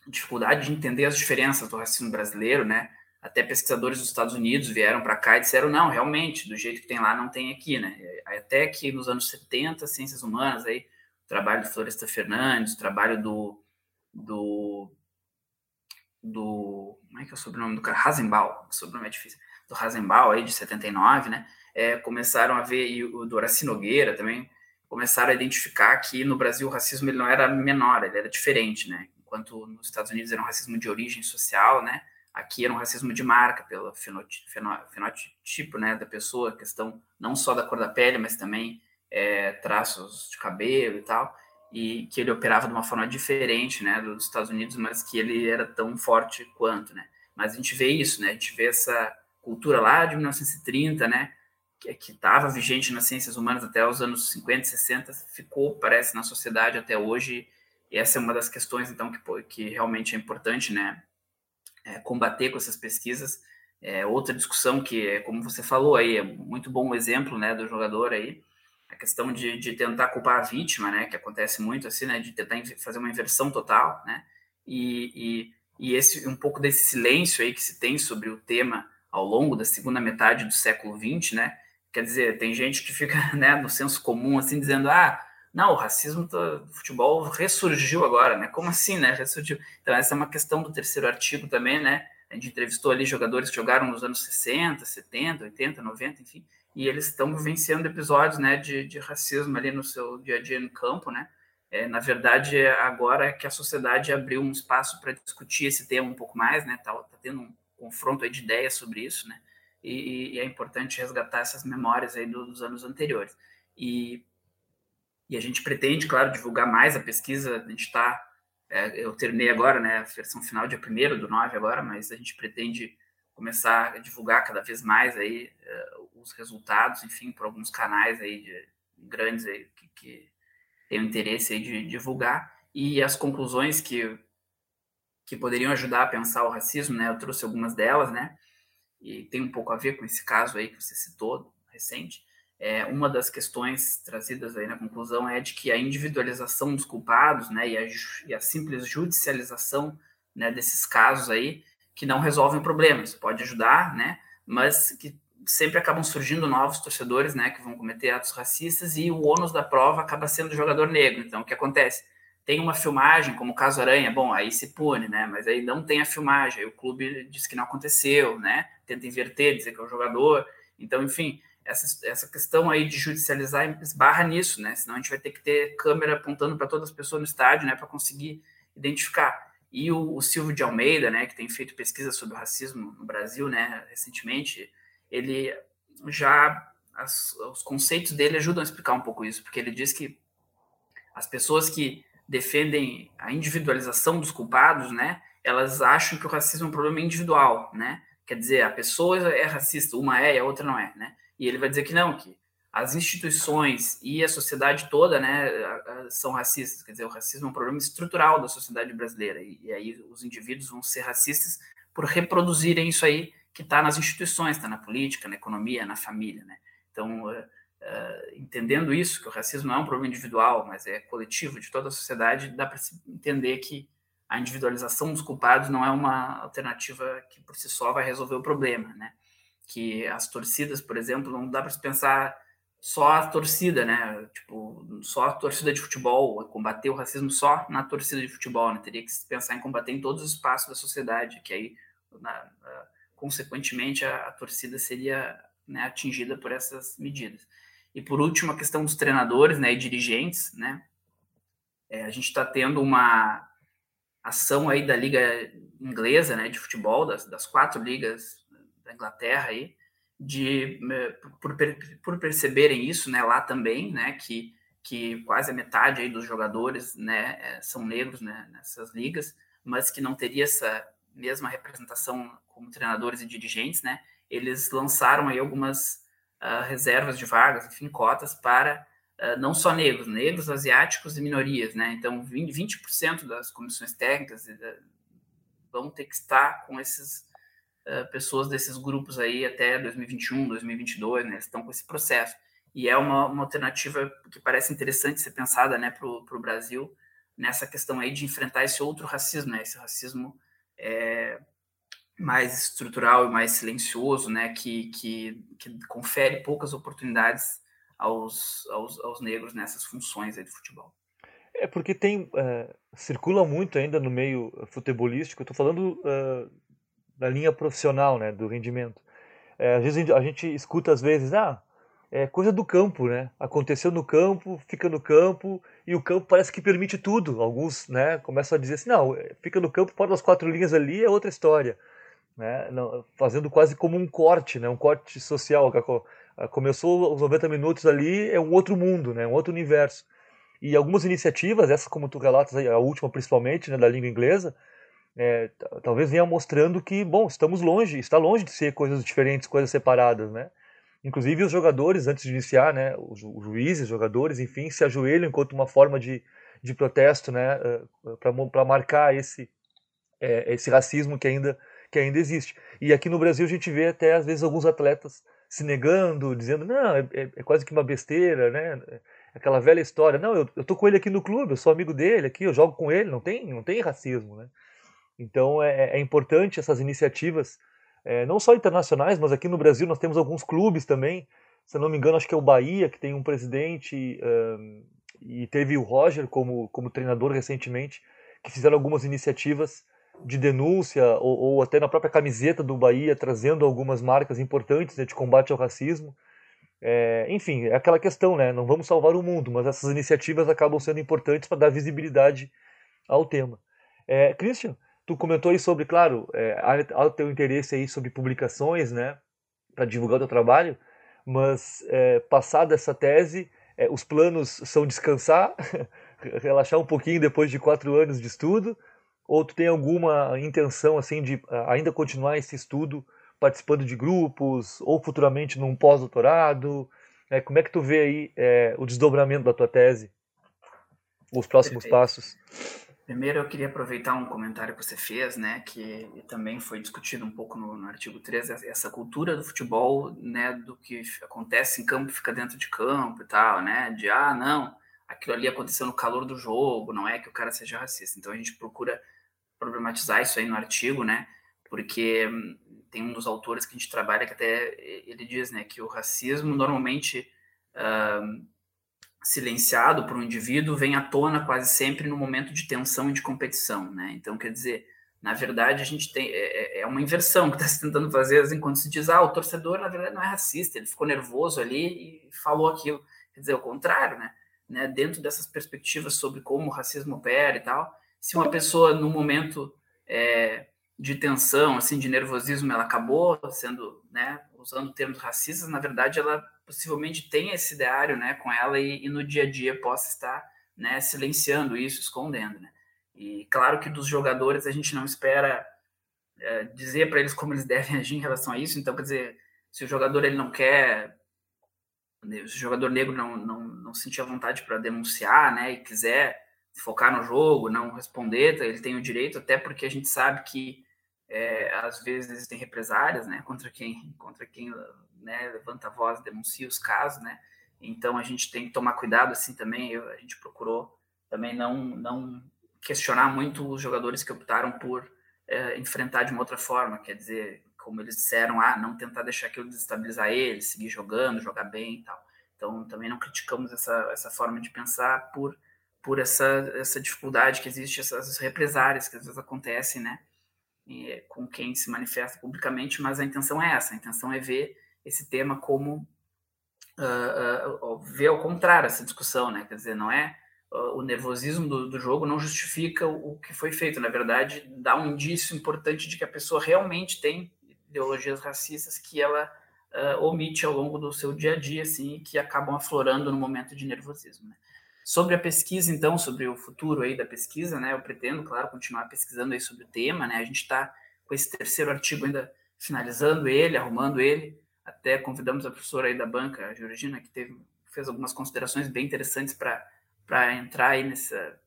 dificuldade de entender as diferenças do racismo brasileiro, né? Até pesquisadores dos Estados Unidos vieram para cá e disseram, não, realmente, do jeito que tem lá, não tem aqui, né? Até que nos anos 70, ciências humanas, aí, o trabalho do Floresta Fernandes, o trabalho do, do, do, como é que é o sobrenome do cara? Rasenbal, o sobrenome é difícil, do Rasenbal, aí, de 79, né? É, começaram a ver, e o do Horaci Nogueira também, começaram a identificar que no Brasil o racismo ele não era menor, ele era diferente, né? Enquanto nos Estados Unidos era um racismo de origem social, né? Aqui era um racismo de marca, pelo fenotipo, né, da pessoa, questão não só da cor da pele, mas também é, traços de cabelo e tal, e que ele operava de uma forma diferente, né, dos Estados Unidos, mas que ele era tão forte quanto, né? Mas a gente vê isso, né? A gente vê essa cultura lá de 1930, né? Que estava vigente nas ciências humanas até os anos 50, 60, ficou, parece, na sociedade até hoje. E essa é uma das questões, então, que, que realmente é importante, né? É, combater com essas pesquisas. É, outra discussão que, é, como você falou aí, é muito bom o exemplo, né, do jogador aí, a questão de, de tentar culpar a vítima, né, que acontece muito assim, né, de tentar fazer uma inversão total, né, e, e, e esse um pouco desse silêncio aí que se tem sobre o tema ao longo da segunda metade do século XX, né, Quer dizer, tem gente que fica né, no senso comum assim dizendo: ah, não, o racismo do futebol ressurgiu agora, né? Como assim, né? Ressurgiu. Então, essa é uma questão do terceiro artigo também, né? A gente entrevistou ali jogadores que jogaram nos anos 60, 70, 80, 90, enfim, e eles estão vivenciando episódios né, de, de racismo ali no seu dia a dia no campo, né? É, na verdade, agora é que a sociedade abriu um espaço para discutir esse tema um pouco mais, né? Tá, tá tendo um confronto de ideias sobre isso, né? E, e é importante resgatar essas memórias aí dos anos anteriores. E, e a gente pretende, claro, divulgar mais a pesquisa, a gente está, é, eu terminei agora, né, a versão final dia 1 do 9 agora, mas a gente pretende começar a divulgar cada vez mais aí uh, os resultados, enfim, por alguns canais aí de, grandes aí que, que têm interesse aí de divulgar e as conclusões que que poderiam ajudar a pensar o racismo, né? Eu trouxe algumas delas, né? E tem um pouco a ver com esse caso aí que você citou, recente, é, uma das questões trazidas aí na conclusão é de que a individualização dos culpados, né, e a, e a simples judicialização né, desses casos aí, que não resolvem problemas, pode ajudar, né, mas que sempre acabam surgindo novos torcedores, né, que vão cometer atos racistas e o ônus da prova acaba sendo o jogador negro. Então, o que acontece? Tem uma filmagem, como o caso Aranha, bom, aí se pune, né, mas aí não tem a filmagem, aí o clube diz que não aconteceu, né, tenta inverter, dizer que é o jogador. Então, enfim, essa, essa questão aí de judicializar esbarra nisso, né, senão a gente vai ter que ter câmera apontando para todas as pessoas no estádio, né, para conseguir identificar. E o, o Silvio de Almeida, né, que tem feito pesquisa sobre o racismo no Brasil, né, recentemente, ele já as, os conceitos dele ajudam a explicar um pouco isso, porque ele diz que as pessoas que defendem a individualização dos culpados, né, elas acham que o racismo é um problema individual, né? Quer dizer, a pessoa é racista, uma é e a outra não é, né? E ele vai dizer que não, que as instituições e a sociedade toda, né, são racistas. Quer dizer, o racismo é um problema estrutural da sociedade brasileira e, e aí os indivíduos vão ser racistas por reproduzirem isso aí que está nas instituições, está na política, na economia, na família, né? Então, uh, entendendo isso, que o racismo não é um problema individual, mas é coletivo de toda a sociedade, dá para entender que a individualização dos culpados não é uma alternativa que por si só vai resolver o problema, né? Que as torcidas, por exemplo, não dá para se pensar só a torcida, né? Tipo, só a torcida de futebol, combater o racismo só na torcida de futebol, né? Teria que se pensar em combater em todos os espaços da sociedade, que aí na, na consequentemente, a, a torcida seria né, atingida por essas medidas. E por último, a questão dos treinadores né, e dirigentes, né? É, a gente está tendo uma ação aí da liga inglesa, né, de futebol, das, das quatro ligas da Inglaterra aí, de por, por perceberem isso, né, lá também, né, que que quase a metade aí dos jogadores, né, é, são negros, né, nessas ligas, mas que não teria essa mesma representação como treinadores e dirigentes, né, eles lançaram aí algumas uh, reservas de vagas, enfim, cotas para uh, não só negros, negros, asiáticos e minorias, né, então 20%, 20 das comissõões técnicas uh, vão ter que estar com esses pessoas desses grupos aí até 2021, 2022, né, estão com esse processo, e é uma, uma alternativa que parece interessante ser pensada, né, para o Brasil, nessa questão aí de enfrentar esse outro racismo, né, esse racismo é, mais estrutural e mais silencioso, né, que, que, que confere poucas oportunidades aos, aos, aos, negros nessas funções de futebol. É porque tem uh, circula muito ainda no meio futebolístico. Estou falando uh, da linha profissional, né, do rendimento. É, às vezes a gente escuta às vezes, ah, é coisa do campo, né? Aconteceu no campo, fica no campo e o campo parece que permite tudo. Alguns, né, começam a dizer assim, não, fica no campo, pode as quatro linhas ali é outra história né, não, fazendo quase como um corte, né, um corte social. Começou os 90 minutos ali, é um outro mundo, né, um outro universo. E algumas iniciativas, essas como tu relatas, a última principalmente, né, da língua inglesa, é, talvez venha mostrando que, bom, estamos longe, está longe de ser coisas diferentes, coisas separadas, né? Inclusive os jogadores, antes de iniciar, né, os, os juízes, jogadores, enfim, se ajoelham enquanto uma forma de, de protesto, né, eh, para marcar esse, é, esse racismo que ainda que ainda existe. E aqui no Brasil a gente vê até às vezes alguns atletas se negando, dizendo, não, é, é, é quase que uma besteira, né? Aquela velha história, não, eu, eu tô com ele aqui no clube, eu sou amigo dele aqui, eu jogo com ele, não tem, não tem racismo, né? Então é, é importante essas iniciativas, é, não só internacionais, mas aqui no Brasil nós temos alguns clubes também, se não me engano, acho que é o Bahia, que tem um presidente, um, e teve o Roger como, como treinador recentemente, que fizeram algumas iniciativas de denúncia ou, ou, até na própria camiseta do Bahia trazendo algumas marcas importantes né, de combate ao racismo. É, enfim, é aquela questão, né? Não vamos salvar o mundo, mas essas iniciativas acabam sendo importantes para dar visibilidade ao tema. É, Christian, tu comentou aí sobre, claro, é, há, o teu interesse aí sobre publicações, né? Para divulgar o teu trabalho, mas é, passada essa tese, é, os planos são descansar, relaxar um pouquinho depois de quatro anos de estudo, ou tu tem alguma intenção assim de ah, ainda continuar esse estudo participando de grupos ou futuramente num pós-doutorado? É, como é que tu vê aí é, o desdobramento da tua tese? Os próximos Perfeito. passos? Primeiro, eu queria aproveitar um comentário que você fez, né, que também foi discutido um pouco no, no artigo 3, essa cultura do futebol, né, do que acontece em campo fica dentro de campo e tal, né, de, ah, não, aquilo ali aconteceu no calor do jogo, não é que o cara seja racista. Então, a gente procura problematizar isso aí no artigo, né, porque hum, tem um dos autores que a gente trabalha que até ele diz, né, que o racismo normalmente... Uh, silenciado por um indivíduo vem à tona quase sempre no momento de tensão e de competição, né? Então, quer dizer, na verdade, a gente tem é, é, é uma inversão que está se tentando fazer, assim, quando se diz, ah, o torcedor, na verdade, não é racista, ele ficou nervoso ali e falou aquilo. Quer dizer, o contrário, né? né? Dentro dessas perspectivas sobre como o racismo opera e tal, se uma pessoa, no momento é, de tensão, assim, de nervosismo, ela acabou sendo, né, usando termos racistas, na verdade, ela possivelmente tenha esse ideário né, com ela e, e, no dia a dia possa estar né, silenciando isso, escondendo. Né? E claro que dos jogadores a gente não espera é, dizer para eles como eles devem agir em relação a isso, então quer dizer, se o jogador ele não quer, se o jogador negro não, não, não sentir a vontade para denunciar né, e quiser focar no jogo, não responder, ele tem o direito, até porque a gente sabe que é, às vezes existem represárias né, contra quem contra quem né, levanta a voz, denuncia os casos, né? Então a gente tem que tomar cuidado assim também. Eu, a gente procurou também não não questionar muito os jogadores que optaram por é, enfrentar de uma outra forma, quer dizer, como eles disseram, ah, não tentar deixar aquilo desestabilizar eles, seguir jogando, jogar bem e tal. Então também não criticamos essa essa forma de pensar por por essa essa dificuldade que existe, essas represárias que às vezes acontecem, né? E, com quem se manifesta publicamente, mas a intenção é essa, a intenção é ver esse tema como uh, uh, ver ao contrário essa discussão, né? Quer dizer, não é uh, o nervosismo do, do, jogo não justifica o, o, que foi feito. Na verdade, dá um indício importante de que a pessoa realmente tem ideologias racistas que ela omite ao longo do seu dia a dia, assim, que acabam aflorando no momento de nervosismo. Né? Sobre a pesquisa, então, sobre o futuro aí da pesquisa, né? Eu pretendo, claro, continuar pesquisando aí sobre o tema, né? A gente está com esse terceiro artigo ainda finalizando ele, arrumando ele. Até convidamos a professora aí da banca, a Georgina, que teve, fez algumas considerações bem interessantes para entrar aí nessa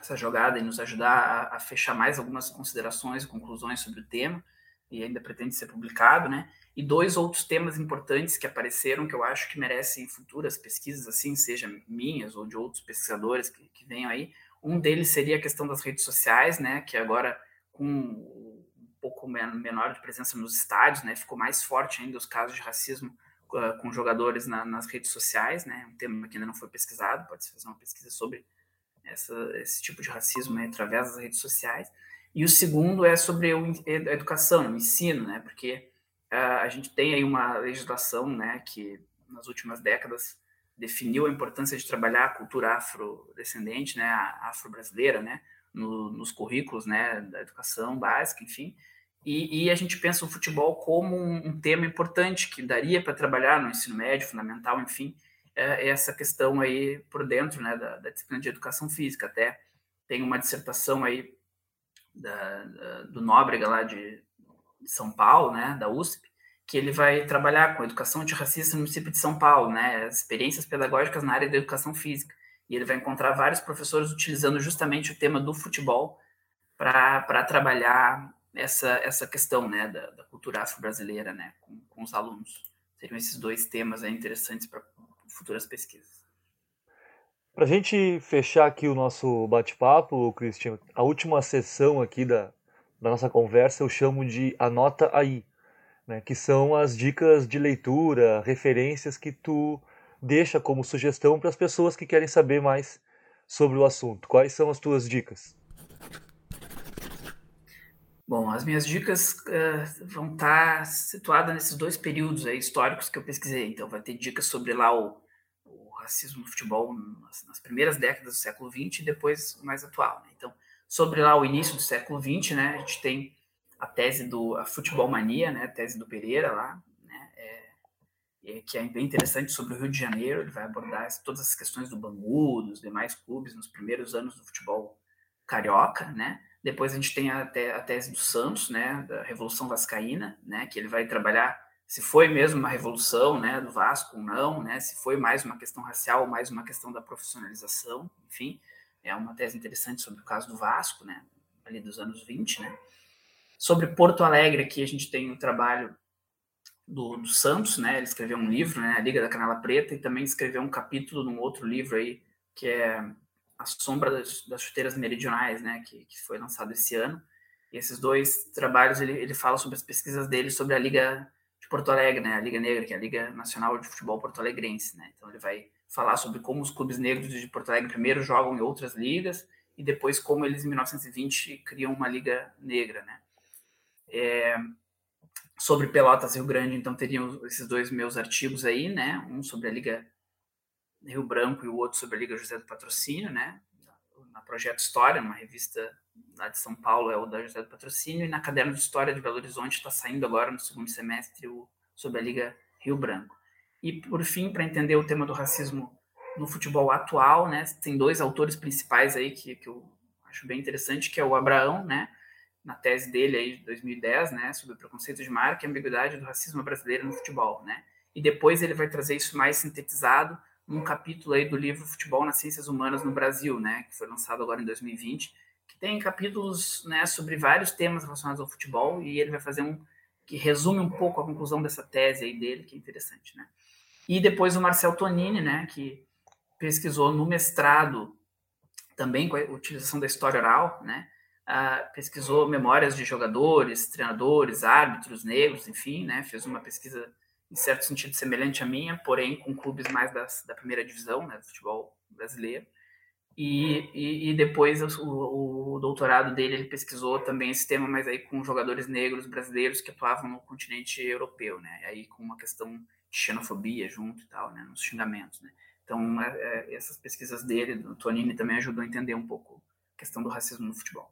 essa jogada e nos ajudar a, a, fechar mais algumas considerações e conclusões sobre o tema, e ainda pretende ser publicado, né? E dois outros temas importantes que apareceram que eu acho que merecem futuras pesquisas, assim, seja minhas ou de outros pesquisadores que, que venham aí. Um deles seria a questão das redes sociais, né? Que agora, com pouco menor de presença nos estádios, né? Ficou mais forte ainda os casos de racismo uh, com jogadores na, nas redes sociais, né? Um tema que ainda não foi pesquisado, pode se fazer uma pesquisa sobre essa, esse tipo de racismo né, através das redes sociais. E o segundo é sobre a educação, o ensino, né? Porque uh, a gente tem aí uma legislação, né? Que nas últimas décadas definiu a importância de trabalhar a cultura afrodescendente, né? Afro-brasileira, né? No, nos currículos, né? Da educação básica, enfim. E, e, a gente pensa o futebol como um, um tema importante que daria para trabalhar no ensino médio, fundamental, enfim, é, é essa questão aí por dentro né, da, da, disciplina de educação física. Até tem uma dissertação aí da, da, do Nóbrega lá de, São Paulo, né, da USP, que ele vai trabalhar com educação antirracista no município de São Paulo, né, experiências pedagógicas na área da educação física. E ele vai encontrar vários professores utilizando justamente o tema do futebol para trabalhar essa, essa questão né, da, da cultura afro-brasileira né, com, com, os alunos. Seriam esses dois temas aí interessantes para futuras pesquisas. Para a gente fechar aqui o nosso bate-papo, Cristian, a última sessão aqui da, da nossa conversa eu chamo de Anota Aí, né, que são as dicas de leitura, referências que tu deixa como sugestão para as pessoas que querem saber mais sobre o assunto. Quais são as tuas dicas? Bom, as minhas dicas uh, vão estar tá situadas nesses dois períodos históricos que eu pesquisei. Então, vai ter dicas sobre lá o racismo no futebol nas, nas, primeiras décadas do século XX e depois mais atual. Né? Então, sobre lá o início do século XX, né, a gente tem a tese do a Futebol Mania, né, a tese do Pereira lá, né, é, é, que é bem interessante sobre o Rio de Janeiro. Ele vai abordar todas as questões do Bangu, dos demais clubes nos primeiros anos do futebol carioca, né? Depois a gente tem a, a tese do Santos, né, da Revolução Vascaína, né, que ele vai trabalhar se foi mesmo uma revolução, né, do Vasco ou não, né, se foi mais uma questão racial ou mais uma questão da profissionalização, enfim. é uma tese interessante sobre o caso do Vasco, né, ali dos anos 20, né. Sobre Porto Alegre, aqui a gente tem o trabalho do, do Santos, né, ele escreveu um livro, né, a Liga da Canela Preta, e também escreveu um capítulo num outro livro aí, que é A Sombra das, das Chuteiras Meridionais, né, que, que foi lançado esse ano. E esses dois trabalhos, ele, ele fala sobre as pesquisas dele sobre a Liga Porto Alegre, né, a Liga Negra, que é a Liga Nacional de Futebol Porto Alegrense, né, então ele vai falar sobre como os clubes negros de Porto Alegre primeiro jogam em outras ligas e depois como eles em 1920 criam uma liga negra, né. É, sobre Pelotas Rio Grande, então teriam esses dois meus artigos aí, né, um sobre a liga Rio Branco e o outro sobre a liga José do Patrocínio, né, na Projeto História, uma revista lá de São Paulo é o da José do Patrocínio e na Caderno de História de Belo Horizonte está saindo agora no segundo semestre o sobre a liga Rio Branco. E, por fim, para entender o tema do racismo no futebol atual, né, tem dois autores principais aí que, que eu acho bem interessante, que é o Abraão, né, na tese dele aí de 2010, né, sobre o preconceito de marca e a ambiguidade do racismo brasileiro no futebol, né, e depois ele vai trazer isso mais sintetizado num capítulo aí do livro Futebol nas Ciências Humanas no Brasil, né, que foi lançado agora em 2020, que tem capítulos, né, sobre vários temas relacionados ao futebol e ele vai fazer um que resume um pouco a conclusão dessa tese aí dele, que é interessante, né. E depois o Marcel Tonini, né, que pesquisou no mestrado também com a utilização da história oral, né, uh, pesquisou memórias de jogadores, treinadores, árbitros negros, enfim, né, fez uma pesquisa em certo sentido semelhante à minha, porém com clubes mais das, da primeira divisão, né, do futebol brasileiro. E, e, e depois o, o, doutorado dele ele pesquisou também esse tema, mas aí com jogadores negros brasileiros que atuavam no continente europeu, né, aí com uma questão xenofobia junto e tal, né, nos xingamentos, né. Então, é, é, essas pesquisas dele, do Tonini, também ajudou a entender um pouco a questão do racismo no futebol.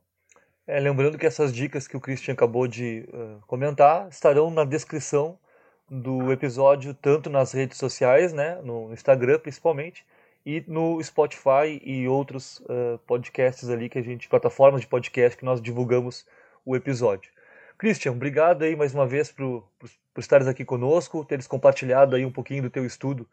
É, lembrando que essas dicas que o Christian acabou de uh, comentar estarão na descrição do episódio, tanto nas redes sociais, né, no Instagram principalmente, e no Spotify e outros uh, podcasts ali que a gente, plataformas de podcast que nós divulgamos o episódio. Christian, obrigado aí mais uma vez por, por, por estares aqui conosco, teres compartilhado aí um pouquinho do teu estudo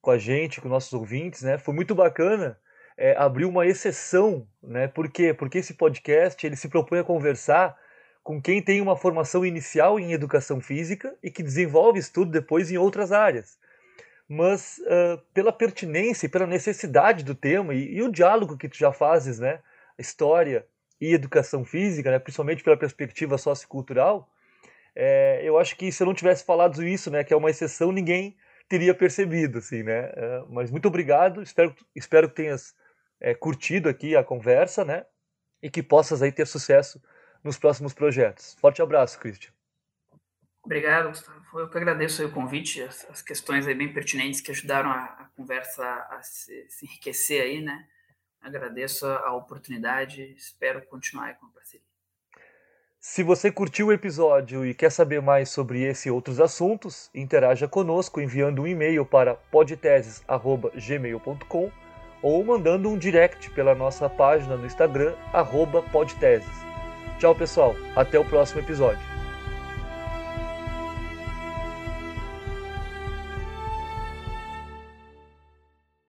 com a gente, com nossos ouvintes, né? Foi muito bacana é, abrir uma exceção, né? Por quê? Porque esse podcast ele se propõe a conversar com quem tem uma formação inicial em educação física e que desenvolve estudo depois em outras áreas. Mas uh, pela pertinência e pela necessidade do tema e, e, o diálogo que tu já fazes, né? História, e educação física, né, principalmente pela perspectiva sociocultural, é, eu acho que se eu não tivesse falado isso, né, que é uma exceção, ninguém teria percebido, assim, né? É, mas muito obrigado, espero, espero que tenhas é, curtido aqui a conversa, né? E que possas aí ter sucesso nos próximos projetos. Forte abraço, Christian. Obrigado, Gustavo. Eu que agradeço o convite, as, as, questões aí bem pertinentes que ajudaram a, a conversa a se, se enriquecer aí, né? Agradeço a oportunidade, espero continuar com a parceria. Se você curtiu o episódio e quer saber mais sobre esse e outros assuntos, interaja conosco enviando um e-mail para podteses@gmail.com ou mandando um direct pela nossa página no Instagram podteses. Tchau, pessoal. Até o próximo episódio.